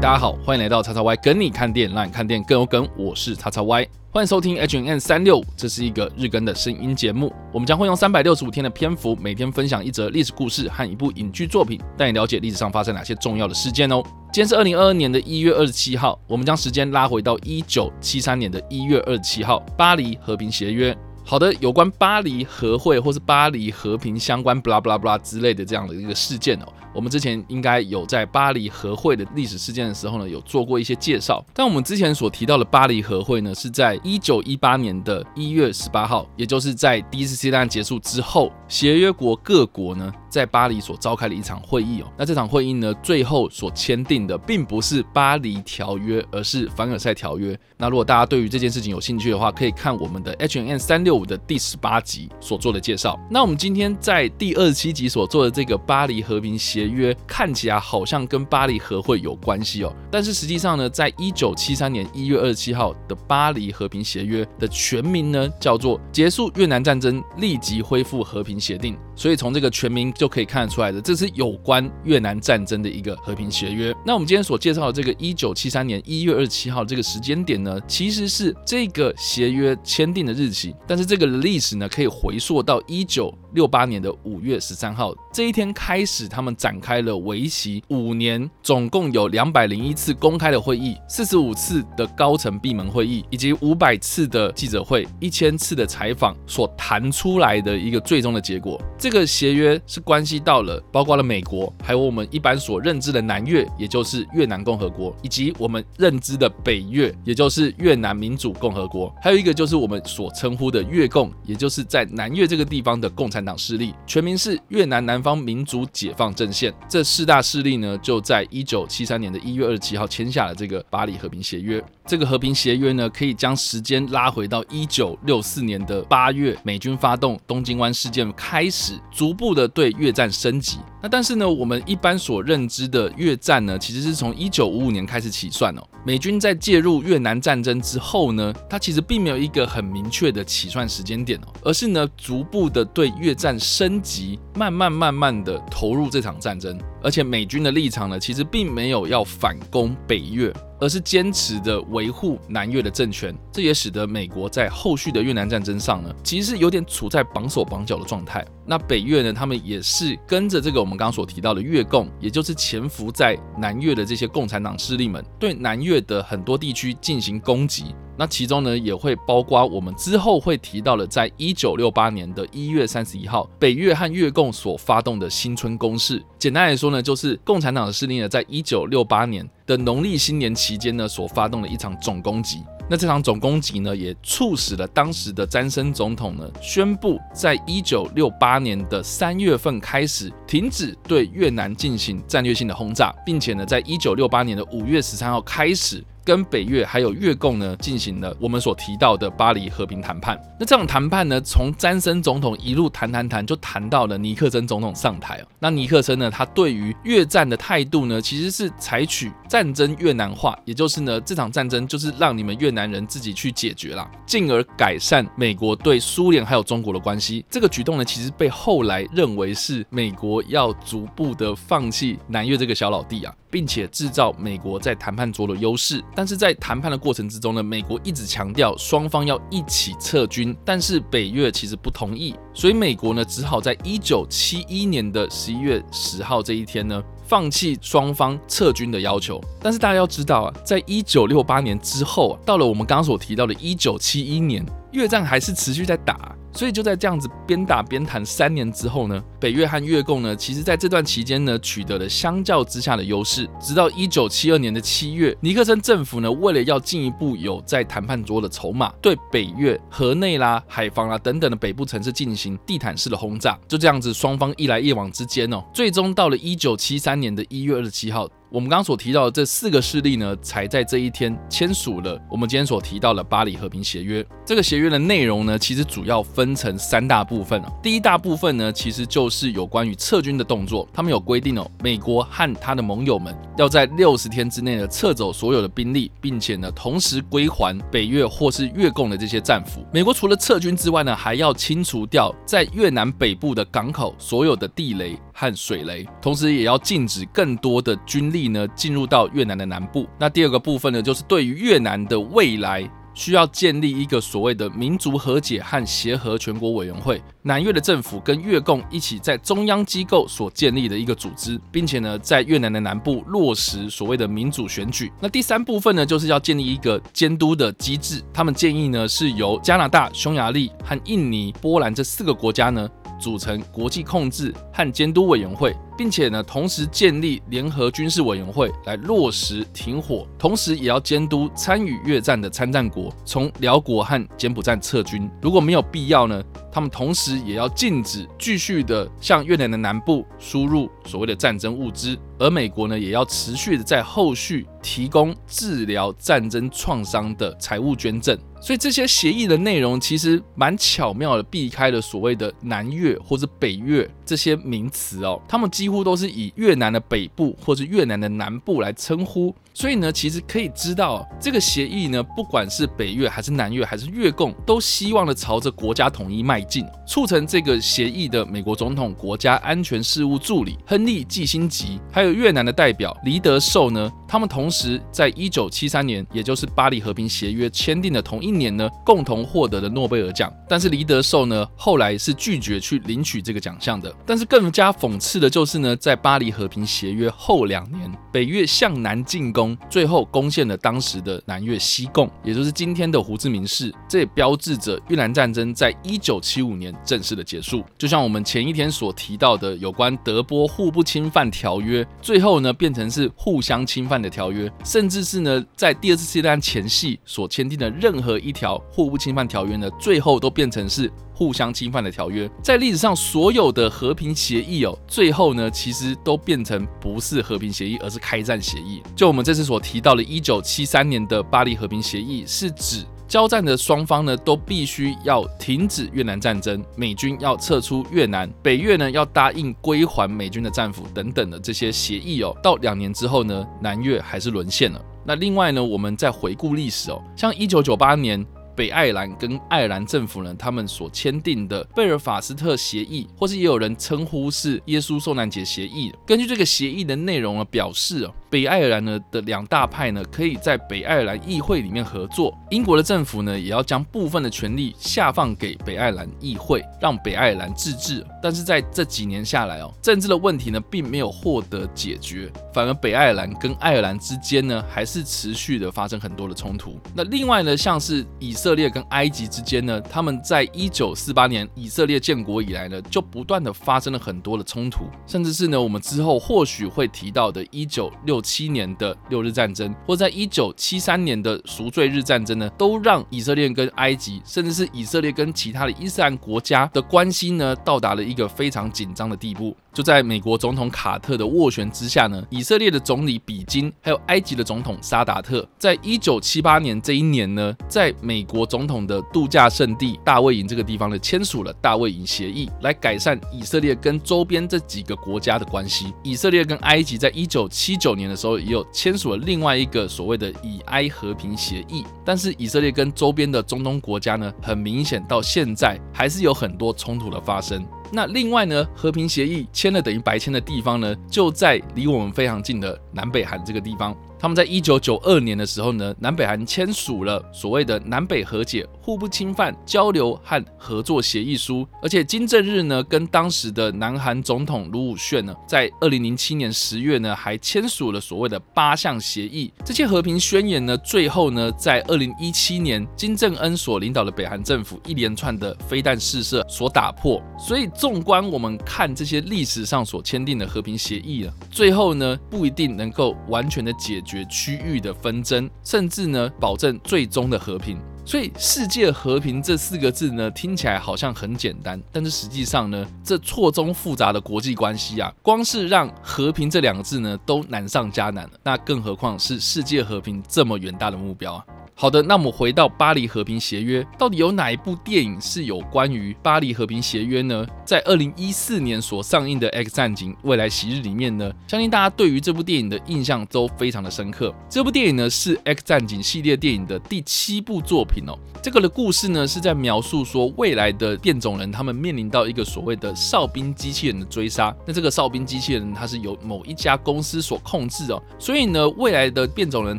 大家好，欢迎来到叉叉 Y 跟你看电影，让你看电影更有梗。我是叉叉 Y，欢迎收听 HN 三六五，这是一个日更的声音节目。我们将会用三百六十五天的篇幅，每天分享一则历史故事和一部影剧作品，带你了解历史上发生哪些重要的事件哦。今天是二零二二年的一月二十七号，我们将时间拉回到一九七三年的一月二十七号，巴黎和平协约。好的，有关巴黎和会或是巴黎和平相关布拉布拉布拉之类的这样的一个事件哦，我们之前应该有在巴黎和会的历史事件的时候呢，有做过一些介绍。但我们之前所提到的巴黎和会呢，是在一九一八年的一月十八号，也就是在第一次世界大战结束之后，协约国各国呢在巴黎所召开的一场会议哦。那这场会议呢，最后所签订的并不是巴黎条约，而是凡尔赛条约。那如果大家对于这件事情有兴趣的话，可以看我们的 H&M 三六五。的第十八集所做的介绍。那我们今天在第二十七集所做的这个巴黎和平协协约，看起来好像跟巴黎和会有关系哦。但是实际上呢，在一九七三年一月二十七号的巴黎和平协约的全名呢，叫做《结束越南战争，立即恢复和平协定》。所以从这个全名就可以看得出来的，这是有关越南战争的一个和平协约。那我们今天所介绍的这个一九七三年一月二十七号这个时间点呢，其实是这个协约签订的日期，但是这个历史呢，可以回溯到一九六八年的五月十三号这一天开始，他们展开了为期五年，总共有两百零一次公开的会议，四十五次的高层闭门会议，以及五百次的记者会，一千次的采访所谈出来的一个最终的结果。这个协约是关系到了，包括了美国，还有我们一般所认知的南越，也就是越南共和国，以及我们认知的北越，也就是越南民主共和国，还有一个就是我们所称呼的越共，也就是在南越这个地方的共产党势力，全名是越南南方民主解放阵线。这四大势力呢，就在一九七三年的一月二十七号签下了这个巴黎和平协约。这个和平协约呢，可以将时间拉回到一九六四年的八月，美军发动东京湾事件开始，逐步的对越战升级。那但是呢，我们一般所认知的越战呢，其实是从一九五五年开始起算哦。美军在介入越南战争之后呢，它其实并没有一个很明确的起算时间点哦，而是呢，逐步的对越战升级，慢慢慢慢的投入这场战争。而且美军的立场呢，其实并没有要反攻北越。而是坚持的维护南越的政权，这也使得美国在后续的越南战争上呢，其实是有点处在绑手绑脚的状态。那北越呢，他们也是跟着这个我们刚刚所提到的越共，也就是潜伏在南越的这些共产党势力们，对南越的很多地区进行攻击。那其中呢，也会包括我们之后会提到的，在一九六八年的一月三十一号，北越和越共所发动的新春攻势。简单来说呢，就是共产党的势力呢，在一九六八年的农历新年期间呢，所发动的一场总攻击。那这场总攻击呢，也促使了当时的詹森总统呢，宣布在一九六八年的三月份开始停止对越南进行战略性的轰炸，并且呢，在一九六八年的五月十三号开始。跟北越还有越共呢，进行了我们所提到的巴黎和平谈判。那这场谈判呢，从詹森总统一路谈谈谈，就谈到了尼克森总统上台。那尼克森呢，他对于越战的态度呢，其实是采取战争越南化，也就是呢，这场战争就是让你们越南人自己去解决啦，进而改善美国对苏联还有中国的关系。这个举动呢，其实被后来认为是美国要逐步的放弃南越这个小老弟啊。并且制造美国在谈判桌的优势，但是在谈判的过程之中呢，美国一直强调双方要一起撤军，但是北越其实不同意，所以美国呢只好在一九七一年的十一月十号这一天呢，放弃双方撤军的要求。但是大家要知道啊，在一九六八年之后啊，到了我们刚刚所提到的一九七一年，越战还是持续在打。所以就在这样子边打边谈三年之后呢，北越和越共呢，其实在这段期间呢，取得了相较之下的优势。直到一九七二年的七月，尼克森政府呢，为了要进一步有在谈判桌的筹码，对北越河内啦、海防啦等等的北部城市进行地毯式的轰炸。就这样子，双方一来一往之间哦，最终到了一九七三年的一月二十七号。我们刚刚所提到的这四个势力呢，才在这一天签署了我们今天所提到的巴黎和平协约。这个协约的内容呢，其实主要分成三大部分啊。第一大部分呢，其实就是有关于撤军的动作。他们有规定哦，美国和他的盟友们要在六十天之内呢撤走所有的兵力，并且呢同时归还北越或是越共的这些战俘。美国除了撤军之外呢，还要清除掉在越南北部的港口所有的地雷。和水雷，同时也要禁止更多的军力呢进入到越南的南部。那第二个部分呢，就是对于越南的未来。需要建立一个所谓的民族和解和协和全国委员会，南越的政府跟越共一起在中央机构所建立的一个组织，并且呢，在越南的南部落实所谓的民主选举。那第三部分呢，就是要建立一个监督的机制。他们建议呢，是由加拿大、匈牙利和印尼、波兰这四个国家呢，组成国际控制和监督委员会。并且呢，同时建立联合军事委员会来落实停火，同时也要监督参与越战的参战国从寮国和柬埔寨撤军。如果没有必要呢，他们同时也要禁止继续的向越南的南部输入所谓的战争物资，而美国呢，也要持续的在后续提供治疗战争创伤的财务捐赠。所以这些协议的内容其实蛮巧妙的，避开了所谓的南越或者北越这些名词哦，他们几乎都是以越南的北部或者越南的南部来称呼。所以呢，其实可以知道，这个协议呢，不管是北越还是南越还是越共，都希望的朝着国家统一迈进。促成这个协议的美国总统国家安全事务助理亨利·季辛吉，还有越南的代表黎德寿呢，他们同时在一九七三年，也就是巴黎和平协约签订的同一年呢，共同获得了诺贝尔奖。但是黎德寿呢，后来是拒绝去领取这个奖项的。但是更加讽刺的就是呢，在巴黎和平协约后两年，北越向南进攻。最后攻陷了当时的南越西贡，也就是今天的胡志明市，这也标志着越南战争在一九七五年正式的结束。就像我们前一天所提到的，有关德波互不侵犯条约，最后呢变成是互相侵犯的条约，甚至是呢在第二次世界大战前夕所签订的任何一条互不侵犯条约呢，最后都变成是。互相侵犯的条约，在历史上所有的和平协议哦，最后呢，其实都变成不是和平协议，而是开战协议。就我们这次所提到的一九七三年的巴黎和平协议，是指交战的双方呢，都必须要停止越南战争，美军要撤出越南，北越呢要答应归还美军的战俘等等的这些协议哦。到两年之后呢，南越还是沦陷了。那另外呢，我们再回顾历史哦，像一九九八年。北爱尔兰跟爱尔兰政府呢，他们所签订的贝尔法斯特协议，或是也有人称呼是耶稣受难节协议。根据这个协议的内容呢，表示哦，北爱尔兰呢的两大派呢，可以在北爱尔兰议会里面合作。英国的政府呢，也要将部分的权力下放给北爱尔兰议会，让北爱尔兰自治。但是在这几年下来哦，政治的问题呢，并没有获得解决，反而北爱尔兰跟爱尔兰之间呢，还是持续的发生很多的冲突。那另外呢，像是以色以色列跟埃及之间呢，他们在一九四八年以色列建国以来呢，就不断的发生了很多的冲突，甚至是呢，我们之后或许会提到的一九六七年的六日战争，或在一九七三年的赎罪日战争呢，都让以色列跟埃及，甚至是以色列跟其他的伊斯兰国家的关系呢，到达了一个非常紧张的地步。就在美国总统卡特的斡旋之下呢，以色列的总理比金，还有埃及的总统沙达特，在一九七八年这一年呢，在美国国总统的度假胜地大卫营这个地方呢，签署了大卫营协议，来改善以色列跟周边这几个国家的关系。以色列跟埃及在一九七九年的时候，也有签署了另外一个所谓的以埃和平协议。但是以色列跟周边的中东国家呢，很明显到现在还是有很多冲突的发生。那另外呢，和平协议签了等于白签的地方呢，就在离我们非常近的南北韩这个地方。他们在一九九二年的时候呢，南北韩签署了所谓的南北和解、互不侵犯、交流和合作协议书，而且金正日呢跟当时的南韩总统卢武铉呢，在二零零七年十月呢还签署了所谓的八项协议。这些和平宣言呢，最后呢在二零一七年金正恩所领导的北韩政府一连串的飞弹试射所打破。所以纵观我们看这些历史上所签订的和平协议啊，最后呢不一定能够完全的解决。区域的纷争，甚至呢，保证最终的和平。所以“世界和平”这四个字呢，听起来好像很简单，但是实际上呢，这错综复杂的国际关系啊，光是让“和平”这两个字呢，都难上加难了。那更何况是世界和平这么远大的目标啊！好的，那我们回到巴黎和平协约，到底有哪一部电影是有关于巴黎和平协约呢？在二零一四年所上映的《X 战警：未来昔日》里面呢，相信大家对于这部电影的印象都非常的深刻。这部电影呢是《X 战警》系列电影的第七部作品哦。这个的故事呢是在描述说未来的变种人他们面临到一个所谓的哨兵机器人的追杀。那这个哨兵机器人它是由某一家公司所控制哦，所以呢未来的变种人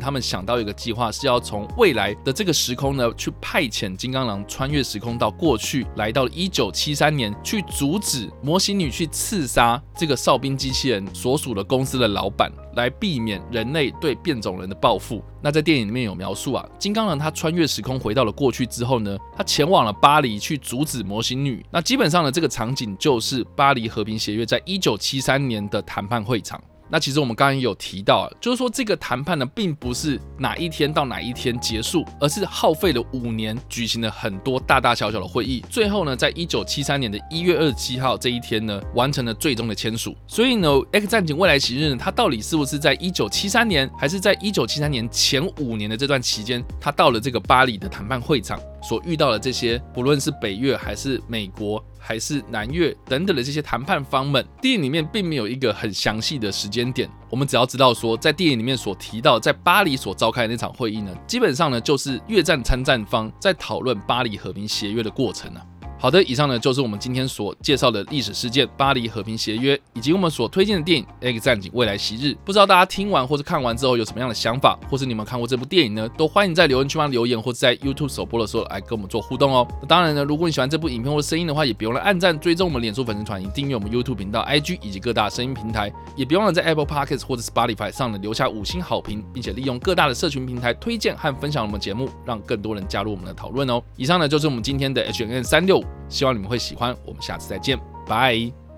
他们想到一个计划是要从未未来的这个时空呢，去派遣金刚狼穿越时空到过去，来到了一九七三年，去阻止魔形女去刺杀这个哨兵机器人所属的公司的老板，来避免人类对变种人的报复。那在电影里面有描述啊，金刚狼他穿越时空回到了过去之后呢，他前往了巴黎去阻止魔形女。那基本上呢，这个场景就是巴黎和平协约在一九七三年的谈判会场。那其实我们刚刚有提到啊，就是说这个谈判呢，并不是哪一天到哪一天结束，而是耗费了五年，举行了很多大大小小的会议，最后呢，在一九七三年的一月二十七号这一天呢，完成了最终的签署。所以呢，《X 战警：未来昔日》呢，它到底是不是在一九七三年，还是在一九七三年前五年的这段期间，它到了这个巴黎的谈判会场？所遇到的这些，不论是北越还是美国还是南越等等的这些谈判方们，电影里面并没有一个很详细的时间点。我们只要知道说，在电影里面所提到在巴黎所召开的那场会议呢，基本上呢就是越战参战方在讨论巴黎和平协约的过程啊。好的，以上呢就是我们今天所介绍的历史事件——巴黎和平协约，以及我们所推荐的电影《X 战警：未来昔日》。不知道大家听完或是看完之后有什么样的想法，或是你们看过这部电影呢？都欢迎在留言区帮留言，或者在 YouTube 首播的时候来跟我们做互动哦。那当然呢，如果你喜欢这部影片或声音的话，也别忘了按赞、追踪我们脸书粉丝团，以订阅我们 YouTube 频道、IG 以及各大声音平台，也别忘了在 Apple Podcast 或者 Spotify 上呢留下五星好评，并且利用各大的社群平台推荐和分享我们节目，让更多人加入我们的讨论哦。以上呢就是我们今天的 HNN 36希望你们会喜。欢，我们下次再见，拜。